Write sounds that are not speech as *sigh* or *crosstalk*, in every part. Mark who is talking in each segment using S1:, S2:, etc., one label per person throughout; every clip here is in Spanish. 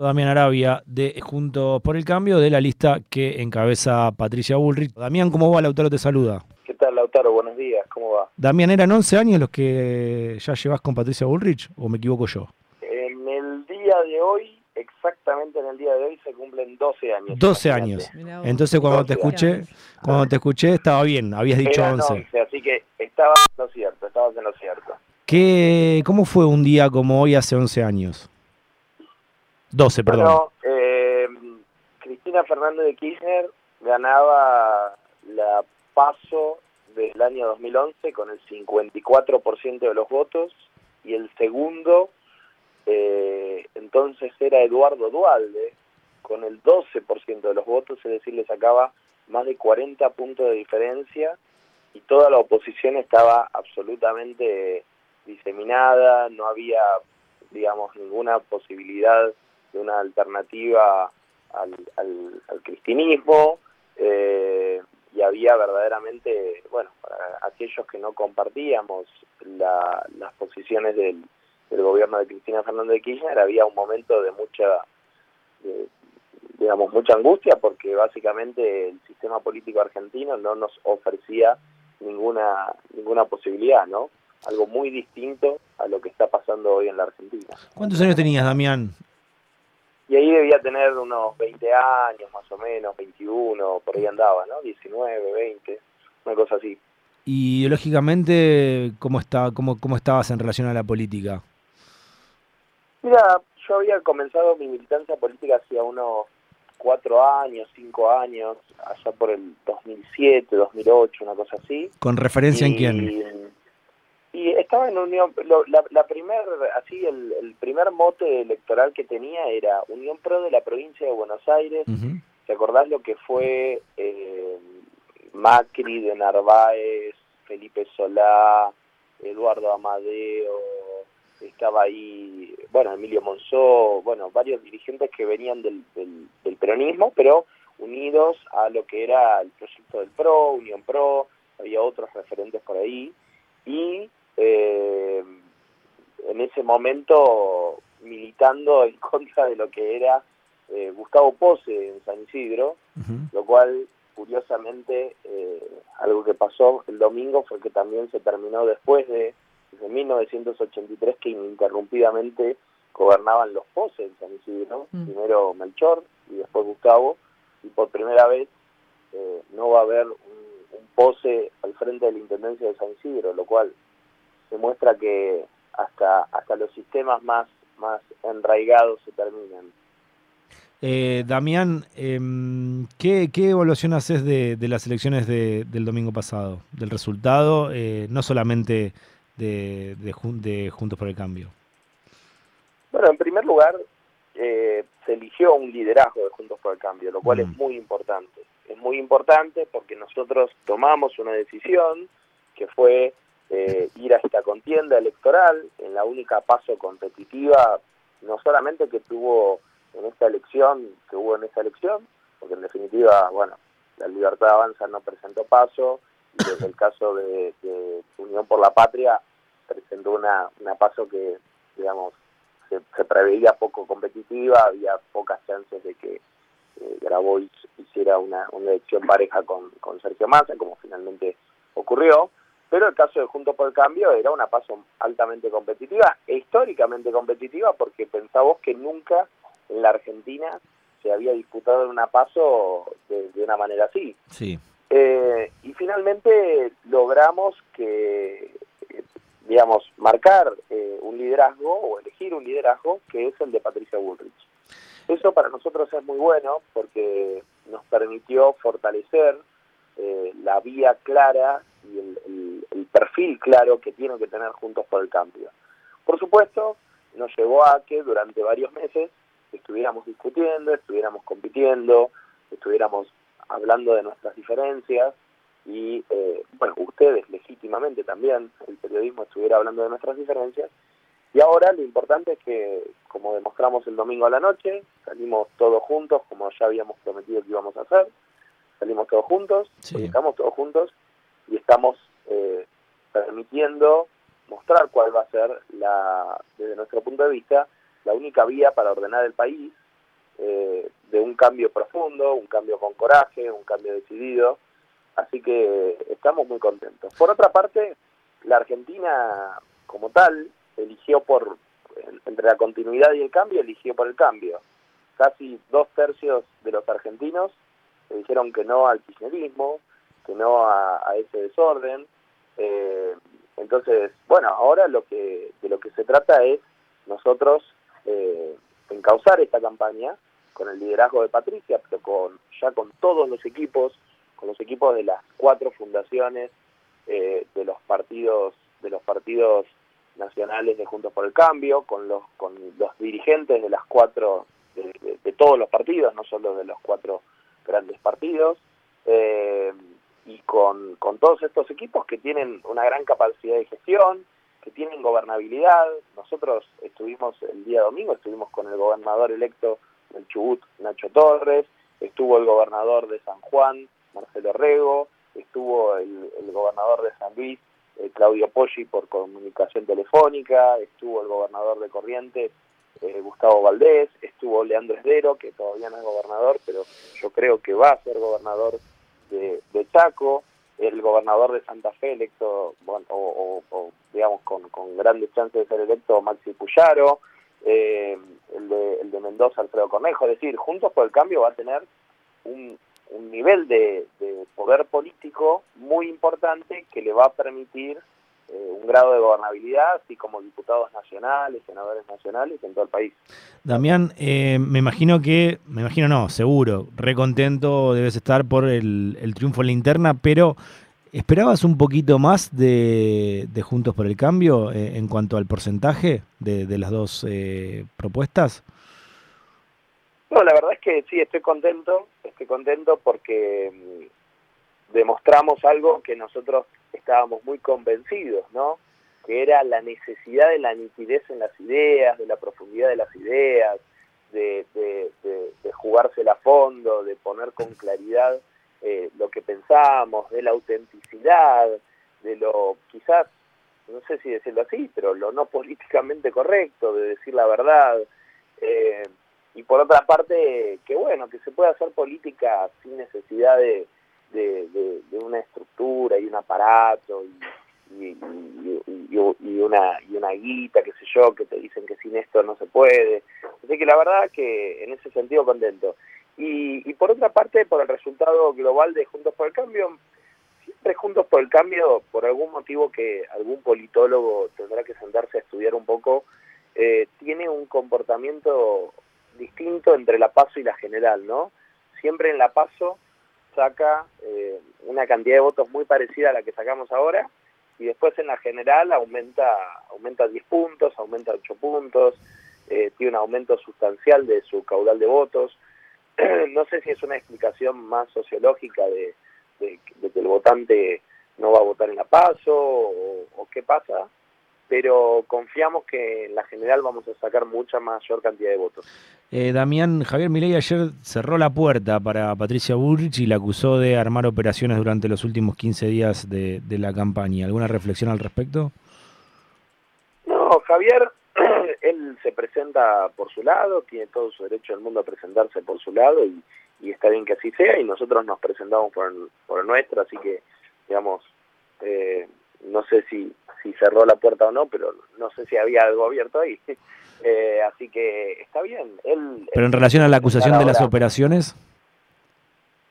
S1: Damián Arabia de Juntos por el Cambio de la lista que encabeza Patricia Bullrich. Damián, ¿cómo va? Lautaro te saluda.
S2: ¿Qué tal, Lautaro? Buenos días, ¿cómo va?
S1: Damián, ¿eran 11 años los que ya llevas con Patricia Bullrich o me equivoco yo?
S2: En el día de hoy, exactamente en el día de hoy, se cumplen 12 años.
S1: 12 años. Entonces cuando te escuché, cuando te escuché estaba bien, habías dicho 11.
S2: Así que estabas en lo cierto, estabas en lo cierto.
S1: ¿Qué, ¿Cómo fue un día como hoy hace 11 años? 12, perdón.
S2: Eh, Cristina Fernández de Kirchner ganaba la paso del año 2011 con el 54% de los votos y el segundo eh, entonces era Eduardo Dualde con el 12% de los votos, es decir, le sacaba más de 40 puntos de diferencia y toda la oposición estaba absolutamente diseminada, no había, digamos, ninguna posibilidad de una alternativa al, al, cristinismo eh, y había verdaderamente, bueno, para aquellos que no compartíamos las posiciones del, gobierno de Cristina Fernández de Kirchner, había un momento de mucha, digamos, mucha angustia porque básicamente el sistema político argentino no nos ofrecía ninguna ninguna posibilidad, ¿no? Algo muy distinto a lo que está pasando hoy en la Argentina.
S1: ¿Cuántos años tenías, Damián?
S2: Y ahí debía tener unos 20 años más o menos, 21, por ahí andaba, ¿no? 19, 20, una cosa así.
S1: Y ideológicamente, ¿cómo, está, cómo, cómo estabas en relación a la política?
S2: Mira, yo había comenzado mi militancia política hacía unos cuatro años, cinco años, allá por el 2007, 2008, una cosa así.
S1: ¿Con referencia en quién?
S2: Y estaba en Unión, la, la primer, así, el, primer mote electoral que tenía era Unión Pro de la provincia de Buenos Aires. ¿Te acordás lo que fue eh, Macri de Narváez, Felipe Solá, Eduardo Amadeo, estaba ahí, bueno, Emilio Monzó, bueno, varios dirigentes que venían del, del peronismo, pero unidos a lo que era el proyecto del PRO, Unión Pro, había otros referentes por ahí, y eh, en ese momento militando en *laughs* contra de lo que era eh, Gustavo Pose en San Isidro, lo cual curiosamente eh, algo que pasó el domingo fue que también se terminó después de, 1983 que ininterrumpidamente gobernaban los Pose en San Isidro, primero Melchor y después Gustavo, y por primera vez eh, no va a haber un, un Pose al frente de la Intendencia de San Isidro, lo cual demuestra que hasta, hasta los sistemas más, más enraigados se terminan.
S1: Eh, Damián, em, ¿qué, ¿qué, evaluación haces de, de las elecciones de, del domingo pasado? Del resultado, eh, no solamente de, de, Juntos por el Cambio.
S2: Bueno, en primer lugar, eh, se eligió un liderazgo de Juntos por el Cambio, lo cual es mm. muy importante. Es muy importante porque nosotros tomamos una decisión que fue eh, ir a esta contienda electoral en la única paso competitiva, no solamente que tuvo en esta elección, que hubo en esta elección, porque en definitiva, bueno, la Libertad Avanza no presentó paso, y en el caso de, Unión por la Patria presentó una, una paso que, digamos, se, preveía poco competitiva, había pocas chances de que eh, Grabois hiciera una, una elección pareja con, con Sergio Massa, como finalmente ocurrió. Pero el caso de Juntos por el Cambio era una paso altamente competitiva e históricamente competitiva porque pensamos que nunca en la Argentina se había disputado una paso de, una manera así.
S1: Sí.
S2: Eh, y finalmente logramos que, digamos, marcar eh, un liderazgo o elegir un liderazgo que es el de Patricia Bullrich. Eso para nosotros es muy bueno porque nos permitió fortalecer eh, la vía clara y el, perfil claro que tienen que tener Juntos por el Cambio. Por supuesto, nos llevó a que durante varios meses estuviéramos discutiendo, estuviéramos compitiendo, estuviéramos hablando de nuestras diferencias y, eh, bueno, ustedes legítimamente también, el periodismo estuviera hablando de nuestras diferencias. Y ahora lo importante es que, como demostramos el domingo a la noche, salimos todos juntos, como ya habíamos prometido que íbamos a hacer, salimos todos juntos, estamos todos juntos y estamos eh, permitiendo mostrar cuál va a ser, la, desde nuestro punto de vista, la única vía para ordenar el país eh, de un cambio profundo, un cambio con coraje, un cambio decidido, así que estamos muy contentos. Por otra parte, la Argentina como tal eligió por, entre la continuidad y el cambio, eligió por el cambio. Casi dos tercios de los argentinos dijeron que no al kirchnerismo, que no a, ese desorden. Eh, entonces, bueno, ahora lo que de lo que se trata es nosotros eh, encauzar esta campaña con el liderazgo de Patricia, pero con ya con todos los equipos, con los equipos de las cuatro fundaciones eh, de los partidos de los partidos nacionales de Juntos por el Cambio, con los con los dirigentes de las cuatro de, todos los partidos, no solo de los cuatro grandes partidos. Eh, y con, con todos estos equipos que tienen una gran capacidad de gestión, que tienen gobernabilidad. Nosotros estuvimos el día domingo, estuvimos con el gobernador electo del Chubut, Nacho Torres, estuvo el gobernador de San Juan, Marcelo Rego, estuvo el, gobernador de San Luis, eh, Claudio Poggi, por comunicación telefónica, estuvo el gobernador de Corrientes, eh, Gustavo Valdés, estuvo Leandro Esdero, que todavía no es gobernador, pero yo creo que va a ser gobernador de, Chaco, el gobernador de Santa Fe electo, o, digamos con, grandes chances de ser electo, Maxi Puyaro, eh, el, de, el de Mendoza, Alfredo Cornejo, es decir, Juntos por el Cambio va a tener un, un nivel de, de poder político muy importante que le va a permitir un grado de gobernabilidad, así como diputados nacionales, senadores nacionales en todo el país.
S1: Damián, eh, me imagino que, me imagino no, seguro, recontento debes estar por el, triunfo en la interna, pero ¿esperabas un poquito más de, Juntos por el Cambio eh, en cuanto al porcentaje de, las dos propuestas?
S2: No, la verdad es que sí, estoy contento, estoy contento porque mm, demostramos algo que nosotros estábamos muy convencidos, ¿no? Que era la necesidad de la nitidez en las ideas, de la profundidad de las ideas, de, de, jugársela a fondo, de poner con claridad eh, lo que pensamos, de la autenticidad, de lo quizás, no sé si decirlo así, pero lo no políticamente correcto, de decir la verdad. Eh, y por otra parte, que bueno, que se puede hacer política sin necesidad de, de, una estructura y un aparato y, una, y una guita, qué sé yo, que te dicen que sin esto no se puede. Así que la verdad que en ese sentido contento. Y, y por otra parte, por el resultado global de Juntos por el Cambio, siempre Juntos por el Cambio, por algún motivo que algún politólogo tendrá que sentarse a estudiar un poco, eh, tiene un comportamiento distinto entre la PASO y la general, ¿no? Siempre en la PASO saca eh, una cantidad de votos muy parecida a la que sacamos ahora y después en la general aumenta aumenta 10 puntos, aumenta 8 puntos, eh, tiene un aumento sustancial de su caudal de votos. *clears throat* no sé si es una explicación más sociológica de, que el votante no va a votar en la PASO o qué pasa, pero confiamos que en la general vamos a sacar mucha mayor cantidad de votos.
S1: Eh, Damián, Javier Milei ayer cerró la puerta para Patricia Burrich y la acusó de armar operaciones durante los últimos 15 días de, la campaña. ¿Alguna reflexión al respecto?
S2: No, Javier, *clears throat* él se presenta por su lado, tiene todo su derecho del mundo a presentarse por su lado y, está bien que así sea y nosotros nos presentamos por, por el nuestro, así que, digamos, eh, no sé si, si cerró la puerta o no, pero no sé si había algo abierto ahí. *laughs* Eh, así que está bien. Él,
S1: pero en relación a la acusación de las operaciones.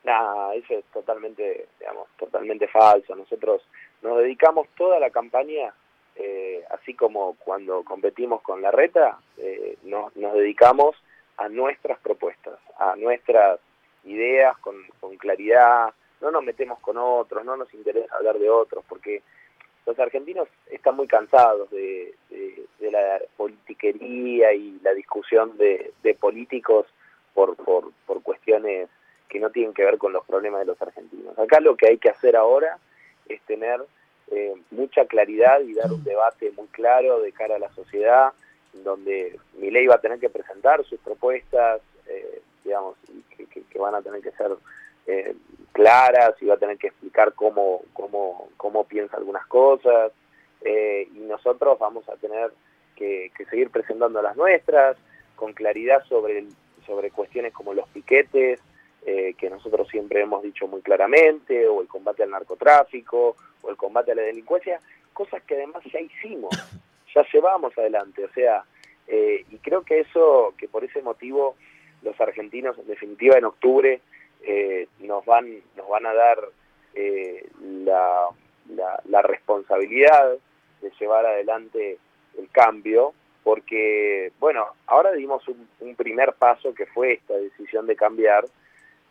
S2: Nada, eso es totalmente, digamos, totalmente falso. Nosotros nos dedicamos toda la campaña, eh, así como cuando competimos con la reta, eh, nos, nos dedicamos a nuestras propuestas, a nuestras ideas con, con claridad, no nos metemos con otros, no nos interesa hablar de otros, porque los argentinos están muy cansados de, la politiquería y la discusión de, políticos por, por, cuestiones que no tienen que ver con los problemas de los argentinos. Acá lo que hay que hacer ahora es tener eh, mucha claridad y dar un debate muy claro de cara a la sociedad, donde mi ley va a tener que presentar sus propuestas, eh, digamos, que, que, van a tener que ser eh, claras y va a tener que explicar cómo, cómo, cómo piensa algunas cosas. Eh, y nosotros vamos a tener que, seguir presentando las nuestras con claridad sobre, sobre cuestiones como los piquetes, eh, que nosotros siempre hemos dicho muy claramente, o el combate al narcotráfico, o el combate a la delincuencia, cosas que además ya hicimos, *laughs* ya llevamos adelante, o sea, eh, y creo que eso, que por ese motivo los argentinos en definitiva en octubre eh, nos van nos van a dar la, la, responsabilidad de llevar adelante el cambio porque bueno ahora dimos un, un primer paso que fue esta decisión de cambiar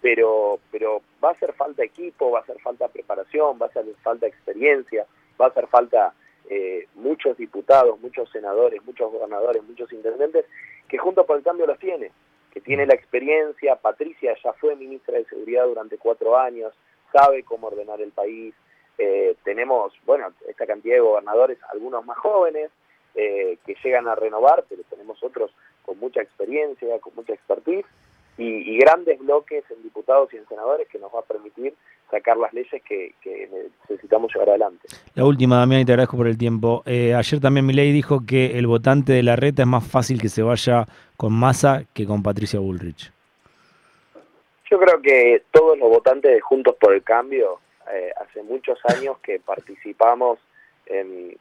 S2: pero, pero va a hacer falta equipo, va a hacer falta preparación, va a hacer falta experiencia, va a hacer falta eh, muchos diputados, muchos senadores, muchos gobernadores, muchos intendentes, que junto por el cambio los tiene, que tiene la experiencia, Patricia ya fue ministra de Seguridad durante cuatro años, sabe cómo ordenar el país, eh, tenemos, bueno, esta cantidad de gobernadores, algunos más jóvenes, eh, que llegan a renovar, pero tenemos otros con mucha experiencia, con mucha expertise, y, grandes bloques en diputados y en senadores que nos va a permitir sacar las leyes que, necesitamos llevar adelante.
S1: La última, Damián, y te agradezco por el tiempo. Eh, ayer también Milei dijo que el votante de la reta es más fácil que se vaya con Massa que con Patricia Bullrich.
S2: Yo creo que todos los votantes de Juntos por el Cambio, eh, hace muchos años que participamos en,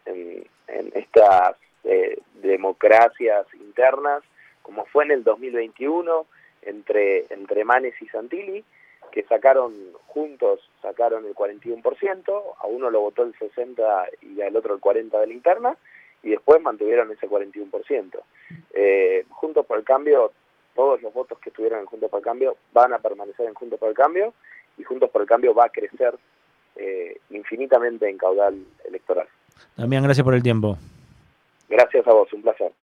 S2: estas eh, democracias internas, como fue en el 2021, entre, entre Manes y Santilli, que sacaron juntos, sacaron el 41%, a uno lo votó el 60% y al otro el 40% de la interna, y después mantuvieron ese 41%. Eh, Juntos por el Cambio, todos los votos que estuvieron en Juntos por el Cambio van a permanecer en Juntos por el Cambio, y Juntos por el Cambio va a crecer eh, infinitamente en caudal electoral.
S1: Damián, gracias por el tiempo.
S2: Gracias a vos, un placer.